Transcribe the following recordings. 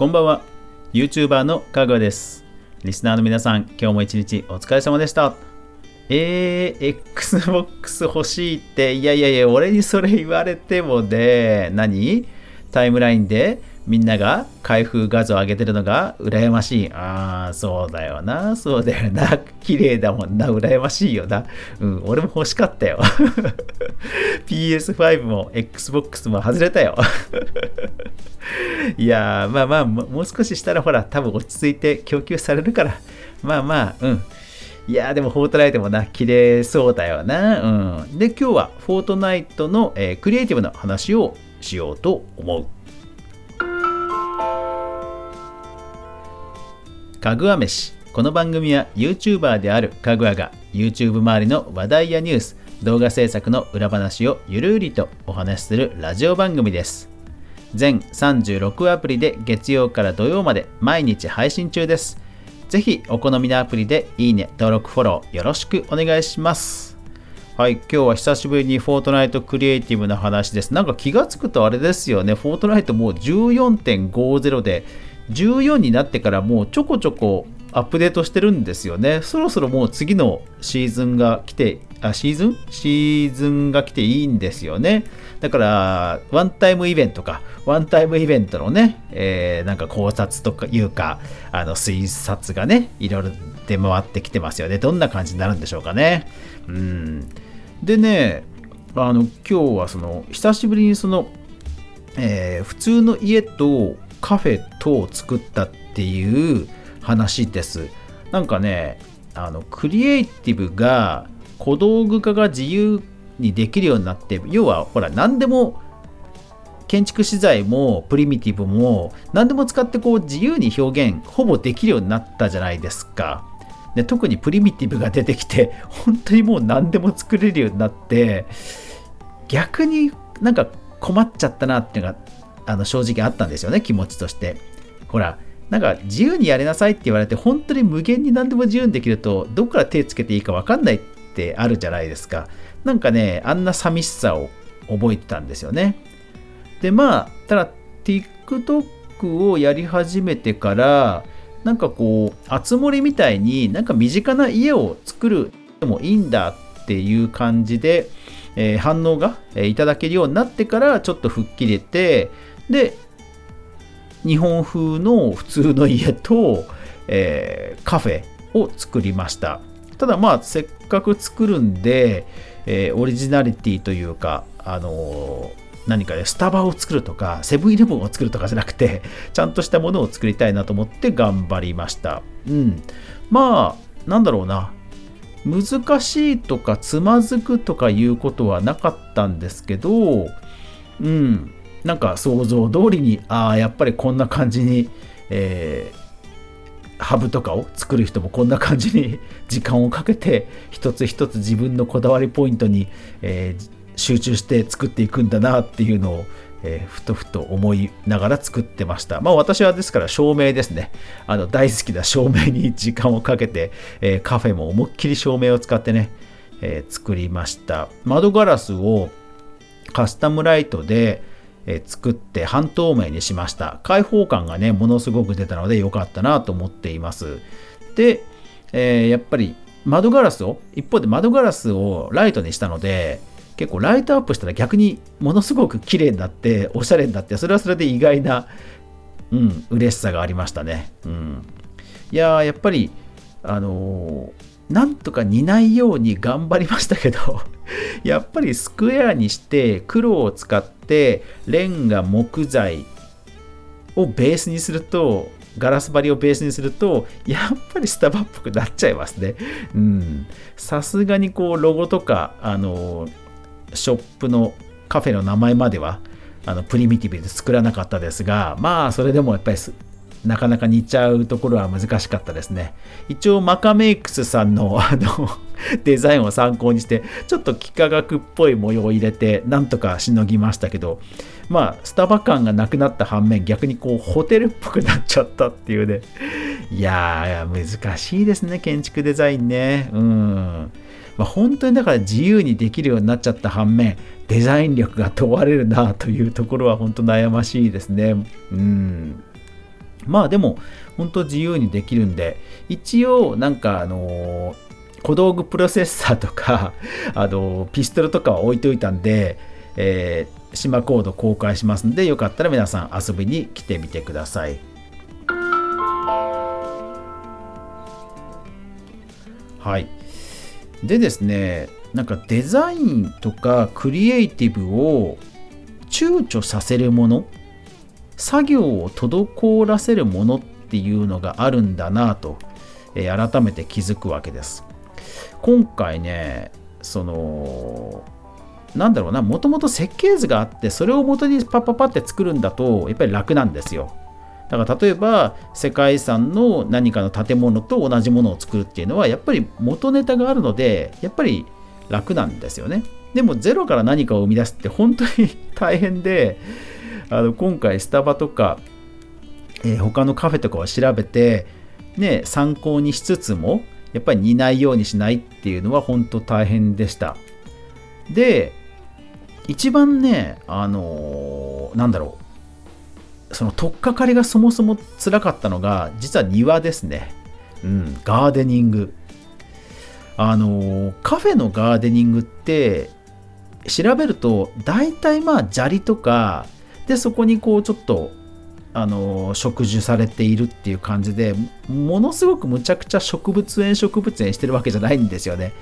こんばんは。YouTuber のかぐわです。リスナーの皆さん今日も一日お疲れ様でした。えー、Xbox 欲しいっていやいやいや俺にそれ言われてもね。何？タイムラインでみんなが開封画像上げてるのが羨ましい。ああ、そうだよな。そうだよな。綺麗だもんな。羨ましいよな。うん、俺も欲しかったよ。PS5 も Xbox も外れたよ。いや、まあまあ、もう少ししたらほら、多分落ち着いて供給されるから。まあまあ、うん。いやでもフォートナイトもな、綺麗そうだよな。うん。で、今日はフォートナイトの、えー、クリエイティブな話をしようと思う。かぐわ飯。この番組は YouTuber であるかぐわが YouTube 周りの話題やニュース動画制作の裏話をゆるりとお話しするラジオ番組です。全36アプリで月曜から土曜まで毎日配信中です。ぜひお好みのアプリでいいね登録フォローよろしくお願いします。はい、今日は久しぶりにフォートナイトクリエイティブな話です。なんか気がつくとあれですよね、フォートナイトもう14.50で14になってからもうちょこちょこアップデートしてるんですよね。そろそろもう次のシーズンが来て、あ、シーズン？シーズンが来ていいんですよね。だから、ワンタイムイベントか、ワンタイムイベントのね、えー、なんか考察とかいうか、あの、推察がね、いろいろ出回ってきてますよね。どんな感じになるんでしょうかね。うん。でね、あの、今日はその、久しぶりにその、えー、普通の家とカフェ等を作ったっていう話です。なんかね、あのクリエイティブが小道具化が自由にできるようになって、要はほら何でも建築資材もプリミティブも何でも使ってこう自由に表現ほぼできるようになったじゃないですか。で特にプリミティブが出てきて 本当にもう何でも作れるようになって逆になんか困っちゃったなっていうのがあの正直あったんですよね気持ちとして。ほらなんか自由にやりなさいって言われて本当に無限に何でも自由にできるとどこから手つけていいか分かんないってあるじゃないですか。なんかねあんな寂しさを覚えてたんですよね。でまあただ TikTok をやり始めてからなんかこうあつ森みたいになんか身近な家を作るでもいいんだっていう感じで、えー、反応が、え、いただけるようになってからちょっと吹っ切れてで日本風の普通の家と、えー、カフェを作りました。ただまあせっかく作るんで、えー、オリジナリティというかあのー、何かねスタバを作るとかセブンイレブンを作るとかじゃなくて ちゃんとしたものを作りたいなと思って頑張りました。うん。まあなんだろうな。難しいとかつまずくとかいうことはなかったんですけどうん。なんか想像通りにああやっぱりこんな感じに、えー、ハブとかを作る人もこんな感じに 時間をかけて一つ一つ自分のこだわりポイントに、えー、集中して作っていくんだなっていうのを、えー、ふとふと思いながら作ってました。まあ私はですから照明ですね。あの大好きな照明に時間をかけて、えー、カフェも思いっきり照明を使ってね、えー、作りました。窓ガラスをカスタムライトで、え作って半透明にしました。開放感がね、ものすごく出たので良かったなと思っています。で、え、やっぱり窓ガラスを、一方で窓ガラスをライトにしたので、結構ライトアップしたら逆にものすごく綺麗になって、おしゃれになって、それはそれで意外な、うん、嬉しさがありましたね。うん。いや、やっぱり、あのーなんとか似ないように頑張りましたけど やっぱりスクエアにして黒を使ってレンガ木材をベースにするとガラス張りをベースにするとやっぱりスタバっぽくなっちゃいますねうんさすがにこうロゴとかあのショップのカフェの名前まではあのプリミティブで作らなかったですがまあそれでもやっぱりなかなか似ちゃうところは難しかったですね。一応マカメイクスさんのあの デザインを参考にして、ちょっと幾何学っぽい模様を入れて、なんとかしのぎましたけど、まあ、スタバ感がなくなった反面、逆にこう、ホテルっぽくなっちゃったっていうね。いやー、難しいですね、建築デザインね。うん。まあ、本当にだから自由にできるようになっちゃった反面、デザイン力が問われるなというところは 本当悩ましいですね。うん。まあでも本当自由にできるんで一応なんかあの小道具プロセッサーとか あのピストルとかは置いといたんで、えー、島コード公開しますんでよかったら皆さん遊びに来てみてくださいはいでですねなんかデザインとかクリエイティブを躊躇させるもの作業を滞らせるものっていうのがあるんだなと、えー、改めて気づくわけです。今回ねそのなんだろうなもともと設計図があってそれを元にパッパッパって作るんだとやっぱり楽なんですよ。だから例えば世界遺産の何かの建物と同じものを作るっていうのはやっぱり元ネタがあるのでやっぱり楽なんですよね。でもゼロから何かを生み出すって本当に大変であの今回スタバとか、えー、他のカフェとかを調べて、ね、参考にしつつもやっぱり似ないようにしないっていうのは本当大変でした。で一番ねあのー、なんだろう。その取っかかりがそもそも辛かったのが実は庭ですね。うんガーデニング。あのカフェのガーデニングって調べると大体まあ砂利とかでそこにこうちょっとあの植樹されているっていう感じでものすごくむちゃくちゃ植物園植物園してるわけじゃないんですよね。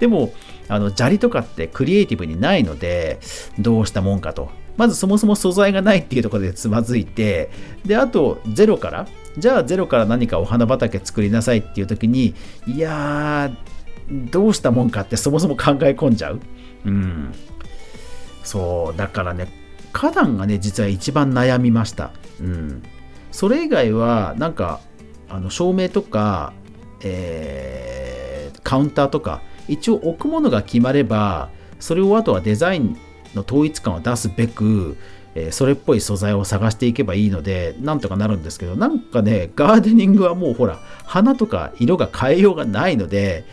でもあの砂利とかってクリエイティブにないのでどうしたもんかと。まずそもそも素材がないっていうところでつまずいてであとゼロからじゃあゼロから何かお花畑作りなさいっていう時にいやーどうしたもんかってそもそも考え込んじゃう。うん。そう、だからね、花壇がね、実は一番悩みました。うん。それ以外は、なんか、あの照明とか、えー、カウンターとか、一応置くものが決まれば、それをあとはデザインの統一感を出すべく、え、それっぽい素材を探していけばいいので、なんとかなるんですけど、なんかね、ガーデニングはもうほら、花とか色が変えようがないので、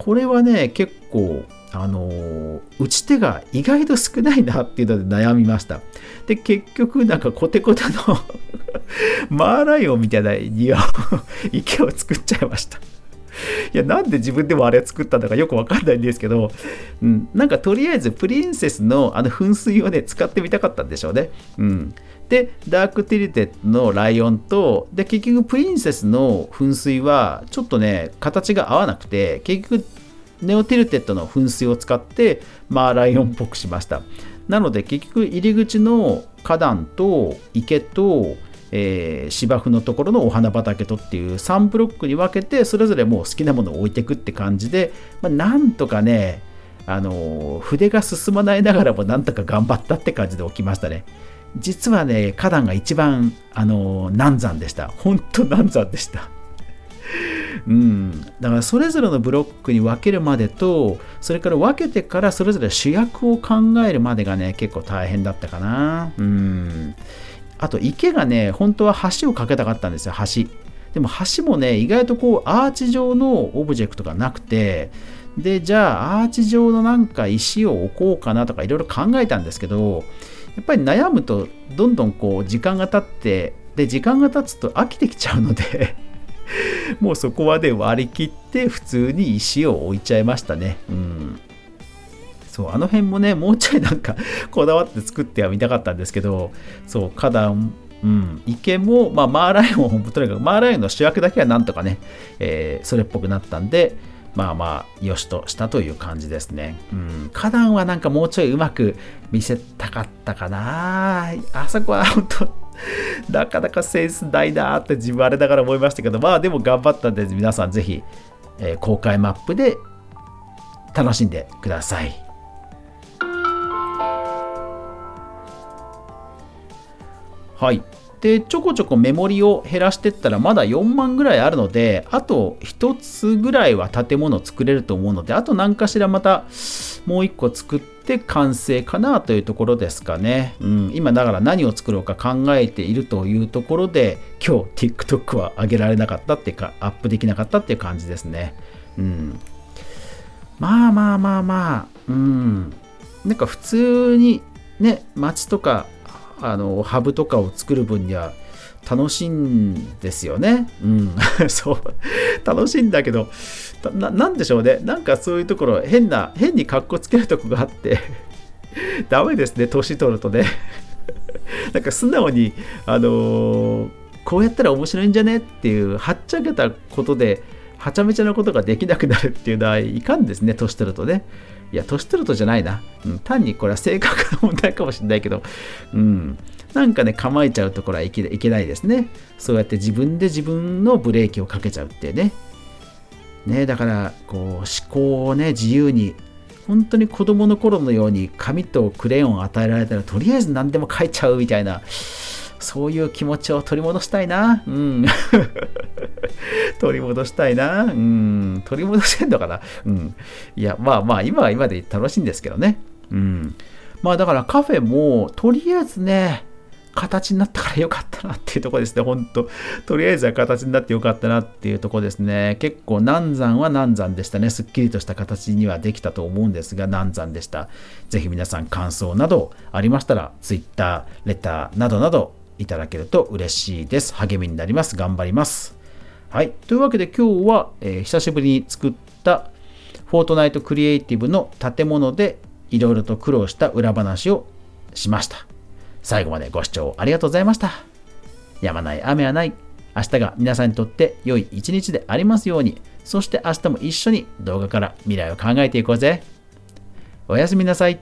これはね結構あの打ち手が意外と少ないなっていうので悩みました。で結局なんかコテコテの マーライオンみたいな庭を 池を作っちゃいました。いやなんで自分でもあれ作ったんだかよくわかんないんですけど、うん、なんかとりあえずプリンセスのあの噴水をね使ってみたかったんでしょうね、うん、でダークティルテッドのライオンとで結局プリンセスの噴水はちょっとね形が合わなくて結局ネオティルテッドの噴水を使ってまあライオンっぽくしました。なので結局入り口の花壇と池とえー、芝生のところのお花畑とっていう3ブロックに分けてそれぞれもう好きなものを置いていくって感じで、まあ、なんとかねあの筆が進まないながらもなんとか頑張ったって感じで起きましたね実はね、花壇が一番、あの、難産でした。本当難産でした。うん、だからそれぞれのブロックに分けるまでとそれから分けてからそれぞれ主役を考えるまでがね結構大変だったかなうんあと池がね本当は橋を架けたかったんですよ橋。でも橋もね意外とこうアーチ状のオブジェクトがなくてでじゃあアーチ状のなんか石を置こうかなとかいろいろ考えたんですけどやっぱり悩むとどんどんこう時間が経ってで時間が経つと飽きてきちゃうので もうそこはね割り切って普通に石を置いちゃいましたね。うん。そうあの辺もねもうちょいなんか こだわって作ってはみたかったんですけどそう花壇うん、池も、まあ、マーライオン とにかくマーライオンの主役だけはなんとかね、えー、それっぽくなったんで、まあまあ、よしとしたという感じですね。うん、花壇はなんかもうちょいうまく見せたかったかな。あそこは本当、なかなかセンスないなって自分あれだから思いましたけど、まあでも頑張ったんで、皆さんぜひ、えー、公開マップで楽しんでください。はい。でちょこちょこメモリを減らしてったらまだ4万ぐらいあるのであと1つぐらいは建物作れると思うのであと何かしらまたもう1個作って完成かなというところですかね、うん、今だから何を作ろうか考えているというところで今日 TikTok は上げられなかったっていうかアップできなかったっていう感じですね。うん。まあまあまあまあ。うん。なんか普通にね街とかあのハブとかを作る分には楽しいんですよね。うん。そう。楽しいんだけど、ななんでしょうね。なんかそういうところ、変な、変に格好つけるとこがあって ダメですね、年取るとね なんか素直に、あのー、こうやったら面白いんじゃね？っていう、はっちゃけたことで、はちゃめちゃなことができなくなるっていうのはいかんですね、年取るとね。いや、年取るとじゃないな。うん、単にこれは性格の問題かもしれないけど、うん。なんかね、構えちゃうところはいけいけないですね。そうやって自分で自分のブレーキをかけちゃうってね。ね、だから、こう、思考をね、自由に、本当に子供の頃のように紙とクレヨンを与えられたら、とりあえず何でも書いちゃうみたいな、そういう気持ちを取り戻したいな。うん。取り戻したいな。うん。取り戻してんのかな。うん。いや、まあまあ、今は今で楽しいんですけどね。うん。まあだからカフェも、とりあえずね、形になったからよかったなっていうとこですね、本当とりあえずは形になってよかったなっていうとこですね。結構難産は難産でしたね。すっきりとした形にはできたと思うんですが、難産でした。ぜひ皆さん感想などありましたら、Twitter、レターなどなどいただけると嬉しいです。励みになります。頑張ります。はい。というわけで今日は、えー、久しぶりに作ったフォートナイトクリエイティブの建物でいろいろと苦労した裏話をしました。最後までご視聴ありがとうございました。やまない雨はない。明日が皆さんにとって良い一日でありますように。そして明日も一緒に動画から未来を考えていこうぜ。おやすみなさい。